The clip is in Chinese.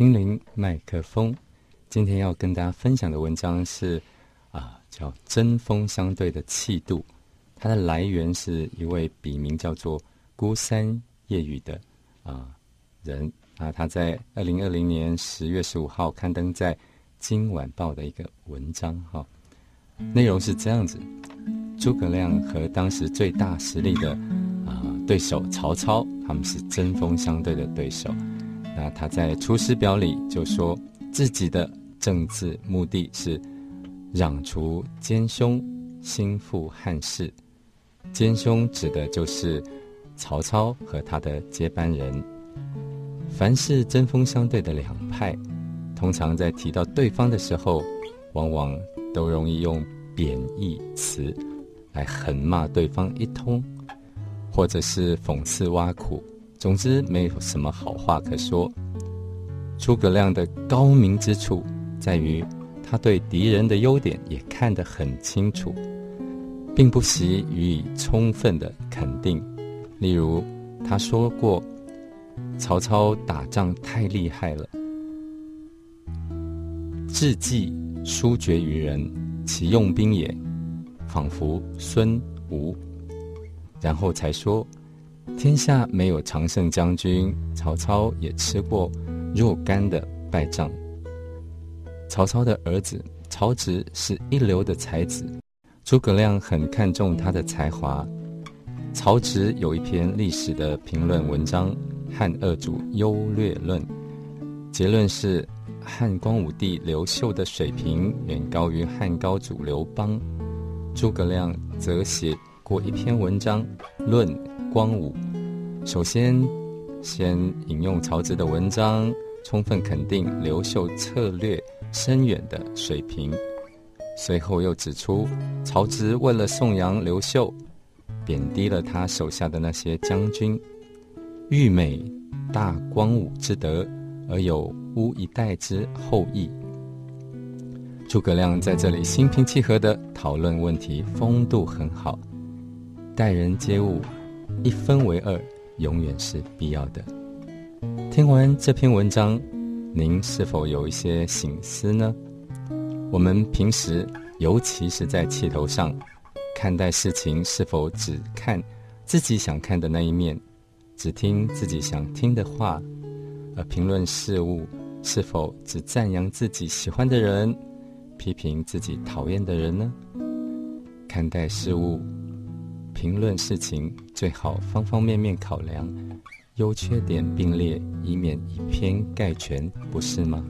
心灵麦克风。今天要跟大家分享的文章是啊，叫“针锋相对的气度”。它的来源是一位笔名叫做“孤山夜雨”的啊人啊，他在二零二零年十月十五号刊登在《今晚报》的一个文章哈。内容是这样子：诸葛亮和当时最大实力的啊对手曹操，他们是针锋相对的对手。那他在《出师表》里就说自己的政治目的是攘除奸凶，兴复汉室。奸凶指的就是曹操和他的接班人。凡是针锋相对的两派，通常在提到对方的时候，往往都容易用贬义词来狠骂对方一通，或者是讽刺挖苦。总之，没有什么好话可说。诸葛亮的高明之处在于，他对敌人的优点也看得很清楚。并不惜予以充分的肯定，例如他说过：“曹操打仗太厉害了，智计殊绝于人，其用兵也，仿佛孙吴。”然后才说：“天下没有常胜将军，曹操也吃过若干的败仗。曹操的儿子曹植是一流的才子。”诸葛亮很看重他的才华。曹植有一篇历史的评论文章《汉二主优劣论》，结论是汉光武帝刘秀的水平远高于汉高祖刘邦。诸葛亮则写过一篇文章论光武，首先先引用曹植的文章，充分肯定刘秀策略深远的水平。随后又指出，曹植为了颂扬刘秀，贬低了他手下的那些将军，欲美大光武之德，而有乌一代之后裔。诸葛亮在这里心平气和的讨论问题，风度很好。待人接物，一分为二，永远是必要的。听完这篇文章，您是否有一些醒思呢？我们平时，尤其是在气头上，看待事情是否只看自己想看的那一面，只听自己想听的话，而评论事物是否只赞扬自己喜欢的人，批评自己讨厌的人呢？看待事物、评论事情，最好方方面面考量，优缺点并列，以免以偏概全，不是吗？